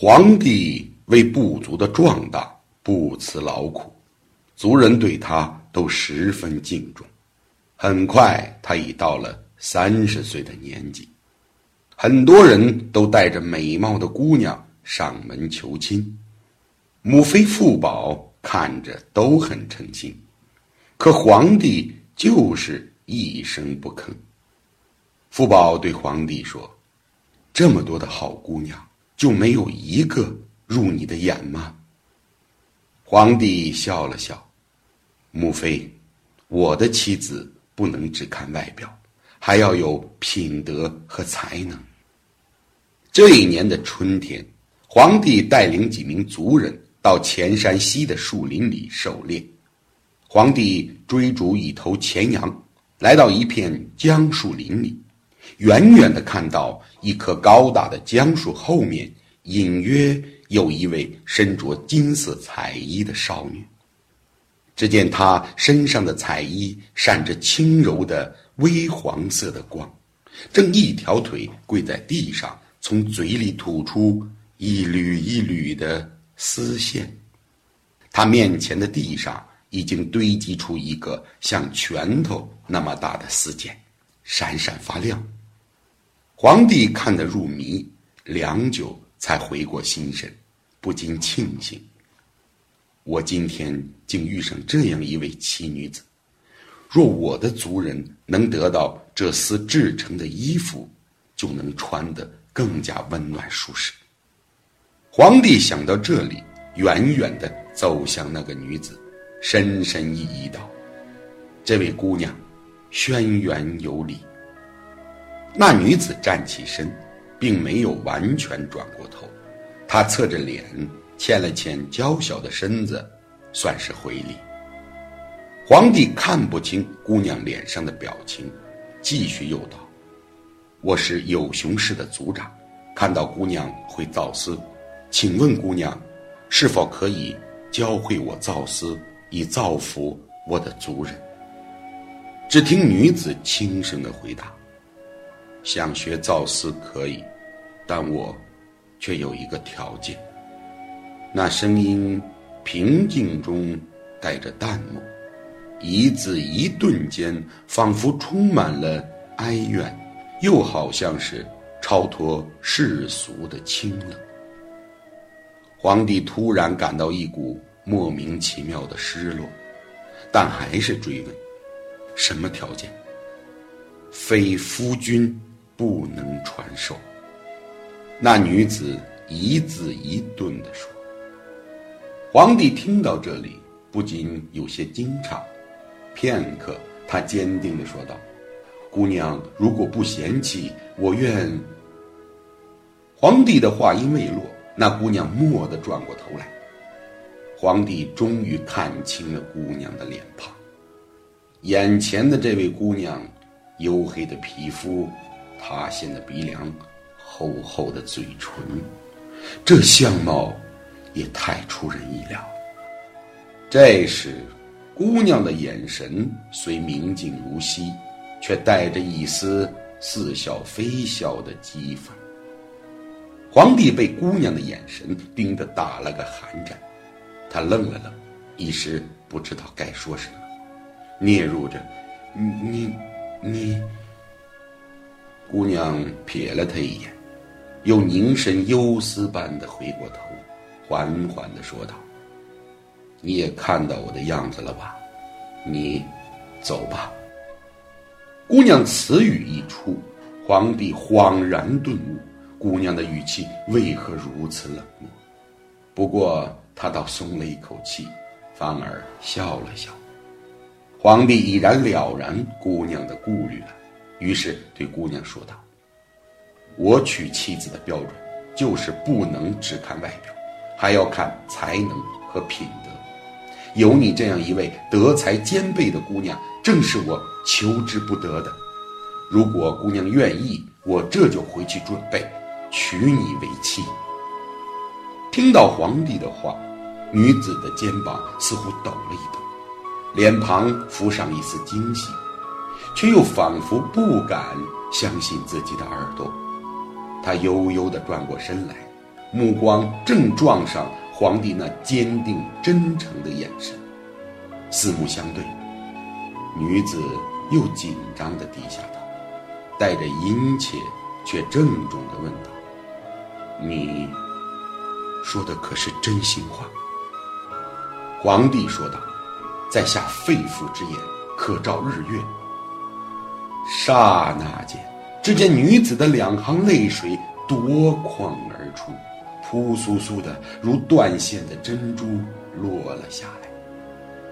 皇帝为部族的壮大不辞劳苦，族人对他都十分敬重。很快，他已到了三十岁的年纪，很多人都带着美貌的姑娘上门求亲。母妃傅宝看着都很称心，可皇帝就是一声不吭。傅宝对皇帝说：“这么多的好姑娘。”就没有一个入你的眼吗？皇帝笑了笑，母妃，我的妻子不能只看外表，还要有品德和才能。这一年的春天，皇帝带领几名族人到前山西的树林里狩猎。皇帝追逐一头前羊，来到一片姜树林里。远远的看到一棵高大的姜树后面，隐约有一位身着金色彩衣的少女。只见她身上的彩衣闪着轻柔的微黄色的光，正一条腿跪在地上，从嘴里吐出一缕一缕的丝线。她面前的地上已经堆积出一个像拳头那么大的丝茧，闪闪发亮。皇帝看得入迷，良久才回过心神，不禁庆幸：我今天竟遇上这样一位奇女子。若我的族人能得到这丝制成的衣服，就能穿得更加温暖舒适。皇帝想到这里，远远地走向那个女子，深深一揖道：“这位姑娘，轩辕有礼。”那女子站起身，并没有完全转过头，她侧着脸，欠了欠娇小的身子，算是回礼。皇帝看不清姑娘脸上的表情，继续又道：“我是有熊氏的族长，看到姑娘会造丝，请问姑娘，是否可以教会我造丝，以造福我的族人？”只听女子轻声的回答。想学造丝可以，但我却有一个条件。那声音平静中带着淡漠，一字一顿间仿佛充满了哀怨，又好像是超脱世俗的清冷。皇帝突然感到一股莫名其妙的失落，但还是追问：“什么条件？”非夫君。不能传授。那女子一字一顿地说。皇帝听到这里，不禁有些惊诧。片刻，他坚定地说道：“姑娘如果不嫌弃，我愿。”皇帝的话音未落，那姑娘蓦地转过头来。皇帝终于看清了姑娘的脸庞。眼前的这位姑娘，黝黑的皮肤。塌陷的鼻梁，厚厚的嘴唇，这相貌也太出人意料。这时，姑娘的眼神虽明净如昔，却带着一丝似笑非笑的讥讽。皇帝被姑娘的眼神盯得打了个寒颤，他愣了愣，一时不知道该说什么，嗫嚅着：“你，你。”姑娘瞥了他一眼，又凝神忧思般的回过头，缓缓的说道：“你也看到我的样子了吧？你，走吧。”姑娘此语一出，皇帝恍然顿悟，姑娘的语气为何如此冷漠？不过他倒松了一口气，反而笑了笑。皇帝已然了然姑娘的顾虑了。于是对姑娘说道：“我娶妻子的标准，就是不能只看外表，还要看才能和品德。有你这样一位德才兼备的姑娘，正是我求之不得的。如果姑娘愿意，我这就回去准备，娶你为妻。”听到皇帝的话，女子的肩膀似乎抖了一抖，脸庞浮上一丝惊喜。却又仿佛不敢相信自己的耳朵，他悠悠地转过身来，目光正撞上皇帝那坚定真诚的眼神，四目相对，女子又紧张地低下头，带着殷切却郑重地问道：“你说的可是真心话？”皇帝说道：“在下肺腑之言，可照日月。”刹那间，只见女子的两行泪水夺眶而出，扑簌簌的如断线的珍珠落了下来。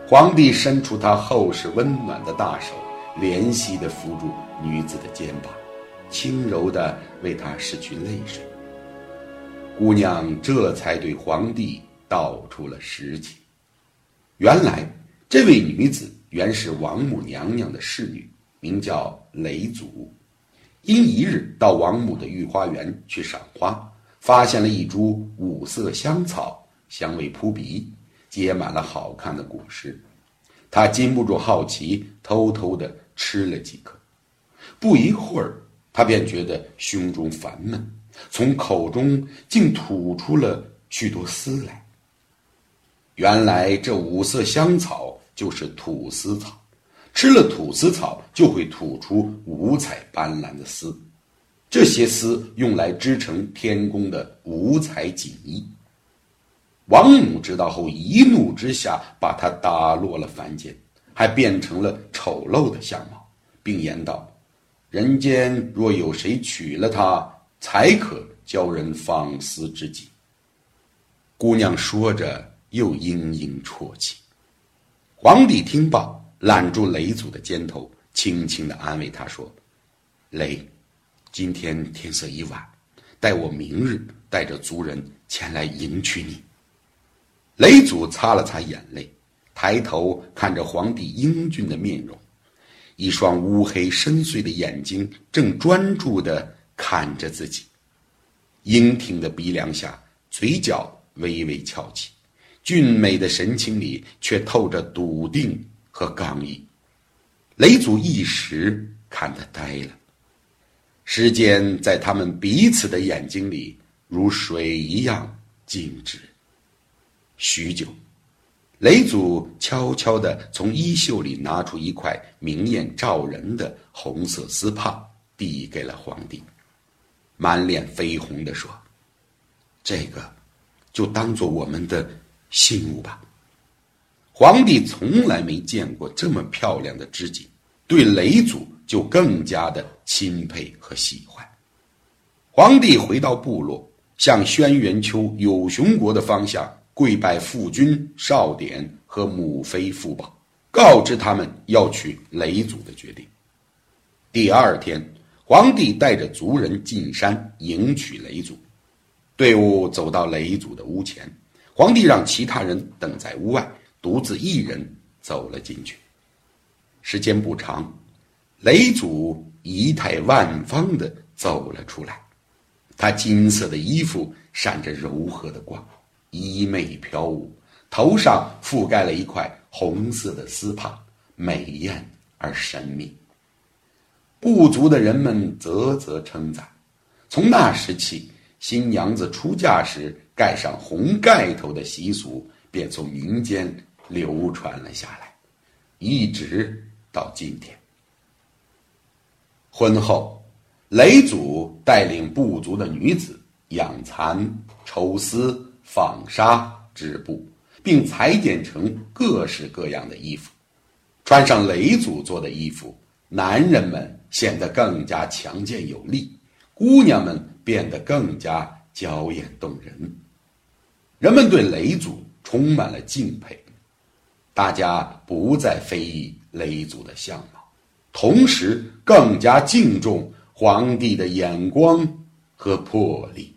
皇帝伸出他厚实温暖的大手，怜惜地扶住女子的肩膀，轻柔地为她拭去泪水。姑娘这才对皇帝道出了实情：原来，这位女子原是王母娘娘的侍女。名叫雷祖，因一日到王母的御花园去赏花，发现了一株五色香草，香味扑鼻，结满了好看的果实。他禁不住好奇，偷偷地吃了几颗。不一会儿，他便觉得胸中烦闷，从口中竟吐出了许多丝来。原来这五色香草就是吐丝草。吃了吐丝草，就会吐出五彩斑斓的丝，这些丝用来织成天宫的五彩锦衣。王母知道后，一怒之下把他打落了凡间，还变成了丑陋的相貌，并言道：“人间若有谁娶了她，才可教人放丝之计。”姑娘说着，又嘤嘤啜泣。皇帝听罢。揽住雷祖的肩头，轻轻的安慰他说：“雷，今天天色已晚，待我明日带着族人前来迎娶你。”雷祖擦了擦眼泪，抬头看着皇帝英俊的面容，一双乌黑深邃的眼睛正专注的看着自己，英挺的鼻梁下，嘴角微微翘起，俊美的神情里却透着笃定。和刚毅，雷祖一时看得呆了。时间在他们彼此的眼睛里如水一样静止。许久，雷祖悄悄地从衣袖里拿出一块明艳照人的红色丝帕，递给了皇帝，满脸绯红地说：“这个，就当做我们的信物吧。”皇帝从来没见过这么漂亮的织锦，对雷祖就更加的钦佩和喜欢。皇帝回到部落，向轩辕丘有熊国的方向跪拜父君少典和母妃父宝，告知他们要娶雷祖的决定。第二天，皇帝带着族人进山迎娶雷祖，队伍走到雷祖的屋前，皇帝让其他人等在屋外。独自一人走了进去。时间不长，雷祖仪态万方的走了出来。他金色的衣服闪着柔和的光，衣袂飘舞，头上覆盖了一块红色的丝帕，美艳而神秘。部族的人们啧啧称赞。从那时起，新娘子出嫁时盖上红盖头的习俗便从民间。流传了下来，一直到今天。婚后，雷祖带领部族的女子养蚕、抽丝、纺纱、织布，并裁剪成各式各样的衣服。穿上雷祖做的衣服，男人们显得更加强健有力，姑娘们变得更加娇艳动人。人们对雷祖充满了敬佩。大家不再非议雷祖的相貌，同时更加敬重皇帝的眼光和魄力。